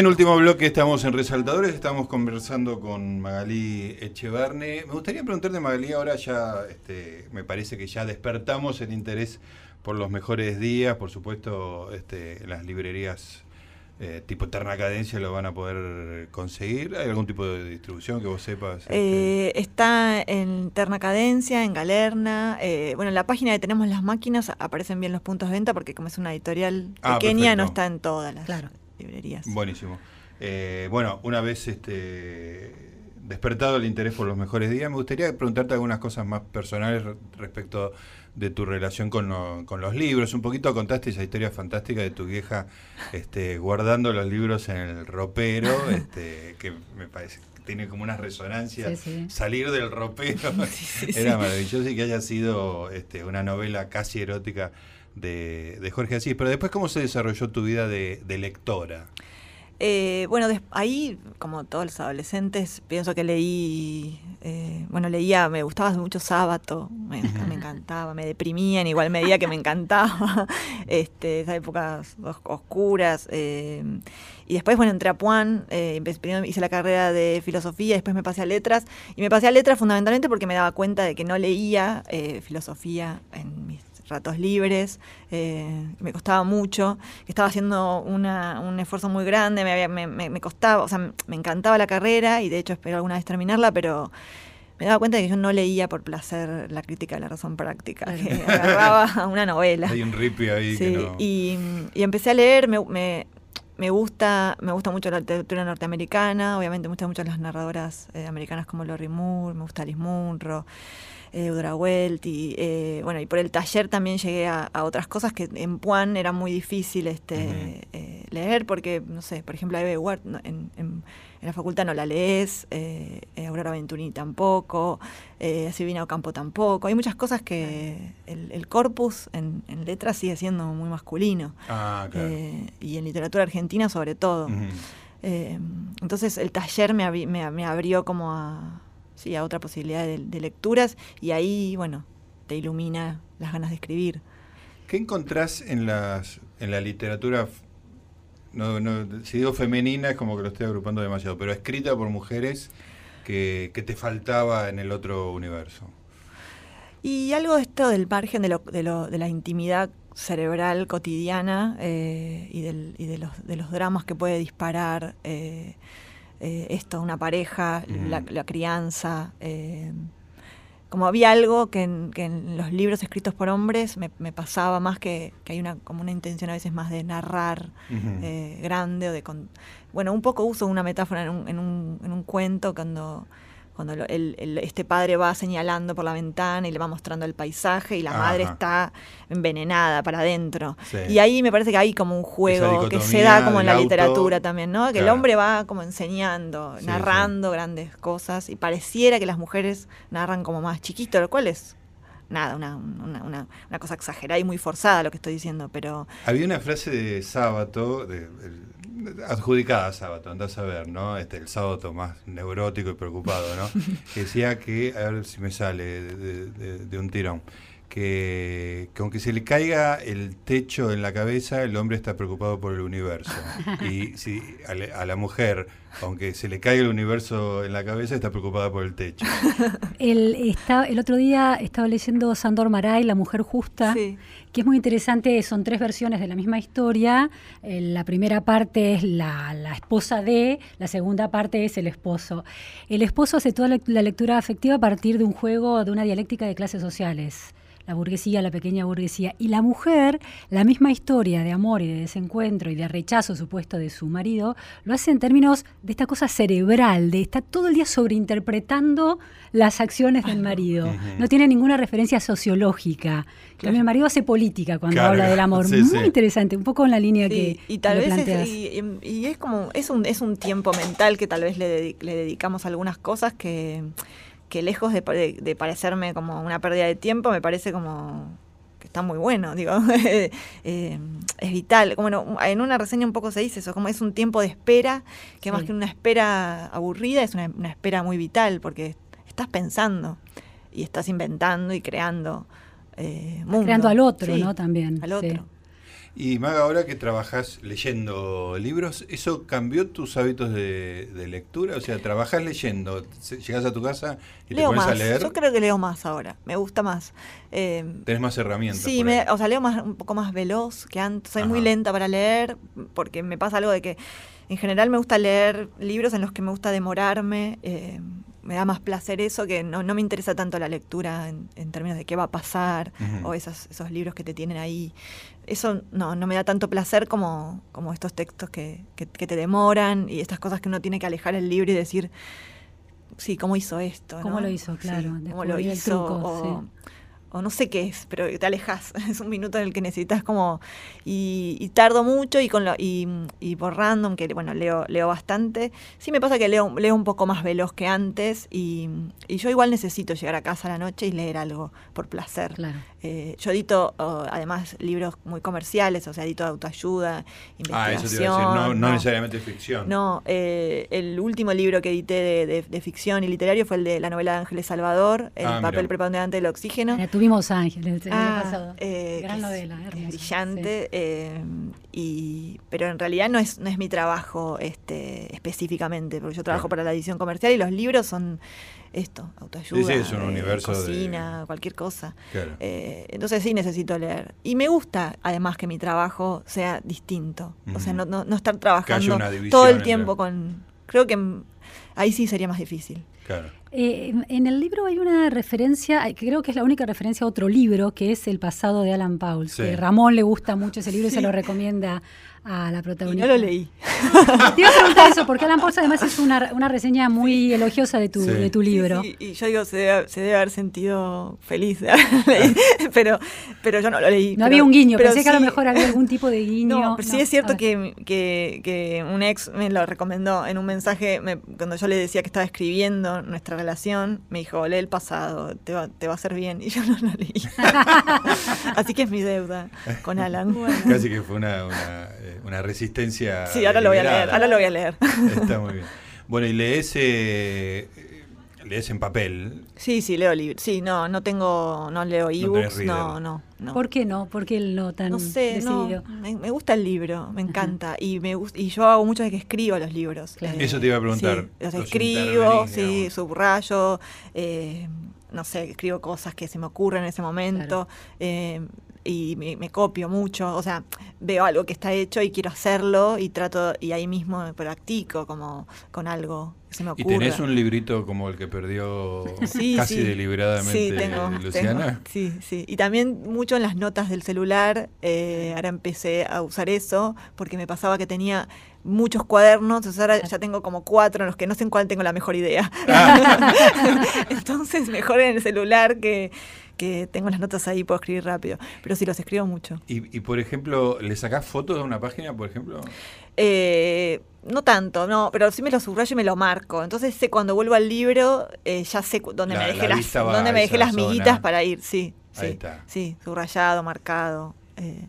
Bien, último bloque, estamos en Resaltadores, estamos conversando con Magalí Echeverne. Me gustaría preguntarte, Magalí, ahora ya este, me parece que ya despertamos el interés por los mejores días, por supuesto, este, las librerías eh, tipo Eterna Cadencia lo van a poder conseguir. ¿Hay algún tipo de distribución que vos sepas? Este? Eh, está en Eterna Cadencia, en Galerna. Eh, bueno, en la página de Tenemos las Máquinas aparecen bien los puntos de venta porque como es una editorial Ah, pequeña no está en todas las Claro. Librerías. Buenísimo. Eh, bueno, una vez este, despertado el interés por los mejores días, me gustaría preguntarte algunas cosas más personales re- respecto de tu relación con, lo- con los libros. Un poquito contaste esa historia fantástica de tu vieja este, guardando los libros en el ropero, este, que me parece que tiene como una resonancia. Sí, sí. Salir del ropero era maravilloso y que haya sido este, una novela casi erótica de, de Jorge Asís. Pero después, ¿cómo se desarrolló tu vida de, de lectora? Eh, bueno, ahí, como todos los adolescentes, pienso que leí, eh, bueno, leía, me gustaba mucho Sábato, me, me encantaba, me deprimía en igual medida que me encantaba, este, esas épocas os- oscuras. eh, y después, bueno, entré a Puan, eh, primero hice la carrera de filosofía, después me pasé a letras, y me pasé a letras fundamentalmente porque me daba cuenta de que no leía filosofía en mis ratos libres, eh, me costaba mucho, estaba haciendo una- un esfuerzo muy grande, me, había- me, me- me costaba, o sea, me- encantaba la carrera y de hecho espero alguna vez terminarla, pero me daba cuenta de que yo no leía por placer la crítica de la razón práctica, que agarraba una novela. Hay un ripi ahí Sí, que no... y, y empecé a leer, me, me, me gusta, me gusta mucho la literatura norteamericana, obviamente me gustan mucho las narradoras eh, americanas como Lori Moore, me gusta Alice Munro, eh, Eudora Welty, eh, bueno, y por el taller también llegué a, a otras cosas que en Puan era muy difícil este, eh, leer, porque, no sé, por ejemplo, a Eve Ward no, en, en- en la facultad no la lees, eh, Aurora Venturini tampoco, eh, Silvina Ocampo tampoco. Hay muchas cosas que el, el corpus en, en letras sigue siendo muy masculino. Ah, claro. y en literatura argentina sobre todo. Entonces el taller me, abri- me, me abrió como a, sí, a otra posibilidad de, de lecturas y ahí, bueno, te ilumina las ganas de escribir. ¿Qué encontrás en, las, en la literatura, no, si digo femenina es como que lo estoy agrupando demasiado, pero escrita por mujeres que, que te faltaba en el otro universo? Y algo de esto del margen de, lo, de, lo- de la intimidad cerebral cotidiana eh, y, del- y de, los, de los dramas que puede disparar eh, eh, esto, una pareja, la, la crianza. eh, como había algo que en, que en los libros escritos por hombres me, me pasaba más que, que hay una como una intención a veces más de narrar eh, grande o de con- bueno un poco uso una metáfora en un, en un, en un cuento cuando cuando lo- el- el- este padre va señalando por la ventana y le va mostrando el paisaje y la madre está envenenada para adentro. Sí. y ahí me parece que hay como un juego que se da como en la auto, literatura también no que el hombre va como enseñando Sí, narrando grandes cosas y pareciera que las mujeres narran como más chiquito lo cual es nada una, una, una- una cosa exagerada y muy forzada lo que estoy diciendo pero Había una frase de Sábato, de, el- adjudicada a Sábato, andás a ver, ¿no? Este, el Sábato más neurótico y preocupado, ¿no? que decía que, a ver si me sale de, de- de- de un tirón, que, que aunque se le caiga el techo en la cabeza, el hombre está preocupado por el universo. Y si a, le- a la mujer, aunque se le caiga el universo en la cabeza, está preocupada por el techo. El, está, el otro día estaba leyendo Sandor Maray, La Mujer Justa, sí. que es muy interesante, son tres versiones de la misma historia. Eh, la primera parte es la, la esposa de, la segunda parte es el esposo. El esposo hace toda la, la lectura afectiva a partir de un juego, de una dialéctica de clases sociales. La burguesía, la pequeña burguesía. Y la mujer, la misma historia de amor y de desencuentro y de rechazo supuesto de su marido, lo hace en términos de esta cosa cerebral, de estar todo el día sobreinterpretando las acciones del marido. No tiene ninguna referencia sociológica. Claro. Mi marido hace política cuando Claro, habla del amor. sí, Muy sí. interesante, un poco en la línea Sí, que, y tal que vez planteas. es, y, y- y es como es un es un tiempo mental que tal vez le, dedi- le dedicamos a algunas cosas que, que lejos de, pa- de- de parecerme como una pérdida de tiempo me parece como que está muy bueno digo Eh, es vital como no, en una reseña un poco se dice eso como es un tiempo de espera que más que una espera aburrida es una, una espera muy vital porque estás pensando y estás inventando y creando eh, mundo. Creando al otro, Sí, ¿no? También. al otro Y Maga, ahora que trabajas leyendo libros, ¿eso cambió tus hábitos de, de lectura? O sea, trabajas leyendo, llegas a tu casa y leo te pones más. a leer, Yo creo que leo más ahora. Me gusta más. Eh, tenés más herramientas. Sí, me- o sea, leo más, un poco más veloz que antes. Soy muy lenta para leer porque me pasa algo de que en general me gusta leer libros en los que me gusta demorarme. eh, me da más placer eso que no, no me interesa tanto la lectura en, en términos de qué va a pasar o esos, esos libros que te tienen ahí. Eso no, no me da tanto placer como, como estos textos que, que- que te demoran y estas cosas que uno tiene que alejar el libro y decir, sí, ¿cómo hizo esto? ¿Cómo no? lo hizo? Sí, Claro, ¿Cómo lo hizo? truco, o, sí. O no sé qué es, pero te alejas. Es un minuto en el que necesitas como... Y, y tardo mucho y con lo, y, y por random, que bueno, leo, leo bastante. Sí me pasa que leo, leo un poco más veloz que antes y, y yo igual necesito llegar a casa a la noche y leer algo por placer. Claro. Eh, yo edito oh, además libros muy comerciales, o sea, edito de autoayuda, Ah, investigación. eso te iba a decir, no, no necesariamente ficción. No, eh, el último libro que edité de, de- de ficción y literario fue el de la novela de Ángeles Salvador, El Ah, mira. papel preponderante del oxígeno. Tuvimos Ángeles el año Ah, pasado. eh, Gran novela, hermosa, brillante. eh, y, pero en realidad no es, no es mi trabajo este, específicamente, porque yo trabajo Claro. para la edición comercial y los libros son esto, autoayuda, Sí, sí, es un eh, universo de- cocina, cualquier cosa. Claro. Eh, entonces sí necesito leer. Y me gusta además que mi trabajo sea distinto. O sea, no, no, no estar trabajando todo el entre- tiempo con... Creo que ahí sí sería más difícil. Claro. Eh, en- el libro hay una referencia, que creo que es la única referencia a otro libro, que es El pasado de Alan Pauls. Sí. Que Ramón le gusta mucho ese libro y se lo recomienda a la Y protagonista. no lo leí. Te iba a preguntar eso, porque Alan Pauls además es una, una reseña muy elogiosa de tu, Sí. de tu libro. Sí, sí, y yo digo, se debe, se debe haber sentido feliz de leído, pero, pero yo no lo leí. No pero- había un guiño, pero pensé que a lo mejor había algún tipo de guiño. No, pero sí es cierto que, que, que un ex me lo recomendó en un mensaje, me- cuando yo le decía que estaba escribiendo nuestra relación, me dijo, lee el pasado, te va, te va a hacer bien, y yo no lo leí. Así que es mi deuda con Alan. Casi que fue una, una, eh, una resistencia. Sí, ahora lo voy a leer, ahora lo voy a leer. Está muy bien. Bueno, y lees, eh, lees en papel. Sí, sí, leo libros. Sí, no, no tengo, no leo ebooks, no, no, no. ¿Por qué no? ¿Por qué él no tan No sé, no, decidido? me, me gusta el libro, me encanta. Y me y yo hago mucho de que escribo los libros. Claro. Eso te iba a preguntar, Sí, los los escribo, sí, digamos. subrayo, eh, no sé, escribo cosas que se me ocurren en ese momento. eh, y me, me copio mucho, o sea, veo algo que está hecho y quiero hacerlo y trato, y ahí mismo practico como con algo que se me ¿Y ocurre. tenés un librito como el que perdió Sí, casi sí. deliberadamente Sí, tengo, Luciana? tengo. Sí, sí. Y también mucho en las notas del celular. eh, ahora empecé a usar eso porque me pasaba que tenía muchos cuadernos. Entonces ahora ya tengo como cuatro en los que no sé en cuál tengo la mejor idea. entonces mejor en el celular que, que tengo las notas ahí puedo escribir rápido. Pero sí los escribo mucho. Y, y, por ejemplo, ¿le sacás fotos a una página, por ejemplo? Eh, no tanto, no, pero sí me lo subrayo y me lo marco. Entonces sé cuando vuelvo al libro, eh, ya sé dónde La- me la dejé las, dónde me dejé las zona. miguitas para ir, sí. Sí, Ahí está. sí, subrayado, marcado. eh.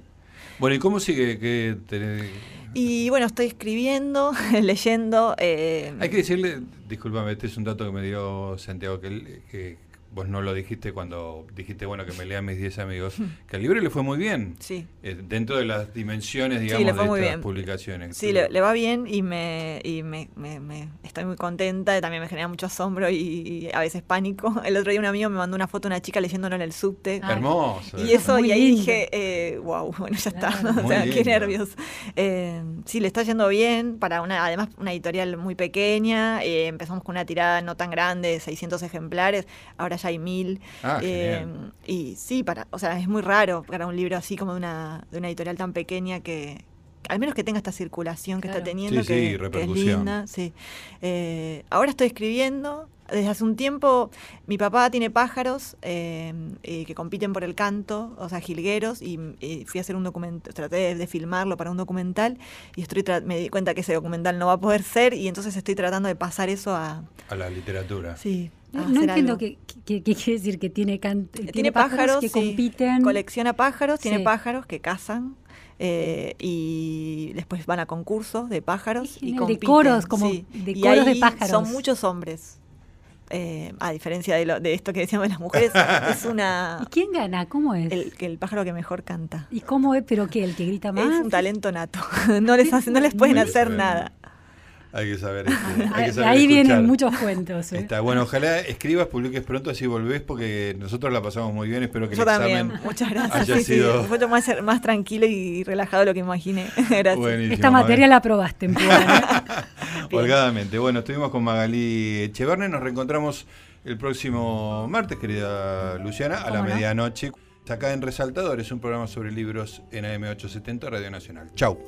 Bueno, ¿y cómo sigue? que tenés- Y bueno, estoy escribiendo, leyendo. eh, Hay que decirle, discúlpame, este es un dato que me dio Santiago, que vos no lo dijiste cuando dijiste, bueno, que me lean mis 10 amigos, que al libro le fue muy bien. Sí. eh, dentro de las dimensiones, digamos, le fue de muy estas bien. publicaciones. Sí, le, le va bien y me, y me, me- me- estoy muy contenta. También me genera mucho asombro y, y a veces pánico. El otro día un amigo me mandó una foto de una chica leyéndolo en el subte. Ah, Hermoso. Y eso. eso, Muy y ahí lindo. dije, eh, wow, bueno, ya está. Claro. o sea, qué nervios. Eh, sí, le está yendo bien para una, además, una editorial muy pequeña. eh, empezamos con una tirada no tan grande, 600 ejemplares. Ahora ya hay mil. Ah, Eh, y sí, para, o sea, es muy raro para un libro así como de una, de una editorial tan pequeña que, al menos que tenga esta circulación que Claro. está teniendo, Sí, sí, que, que es repercusión. linda. Sí. Eh, ahora estoy escribiendo. Desde hace un tiempo, mi papá tiene pájaros eh, eh, que compiten por el canto, o sea, jilgueros, y, y fui a hacer un documental, traté de, de filmarlo para un documental, y estoy tra- me di cuenta que ese documental no va a poder ser, y entonces estoy tratando de pasar eso a, A la literatura. sí, No, entiendo qué, qué- qué quiere decir que tiene, can- Tiene, tiene pájaros, que sí. compiten. Colecciona pájaros, tiene Sí. pájaros que cazan eh, y después van a concursos de pájaros y de compiten. coros, como sí. de Y coros de pájaros. Son muchos hombres. eh, a diferencia de, lo, de esto que decíamos de las mujeres, es una... ¿Y quién gana? ¿Cómo es? El, el pájaro que mejor canta. ¿Y cómo es? ¿Pero qué? ¿El que grita más? Es un talento nato. no les, hace, no les pueden hacer bien. nada. Hay que saber. este, hay que Ahí, saber ahí vienen muchos cuentos. ¿eh? Está bueno, ojalá escribas, publiques pronto, así volvés, porque nosotros la pasamos muy bien. Espero que Yo el examen. Muchas gracias. haya Sí, sí, sido Fue más, más tranquilo y relajado de lo que imaginé. gracias. buenísimo. Esta materia la aprobaste en. Holgadamente. Bueno, estuvimos con Magalí Echeverne. Nos reencontramos el próximo martes, querida Luciana, a la medianoche. Acá en Resaltadores, un programa sobre libros en AM870 Radio Nacional. Chau.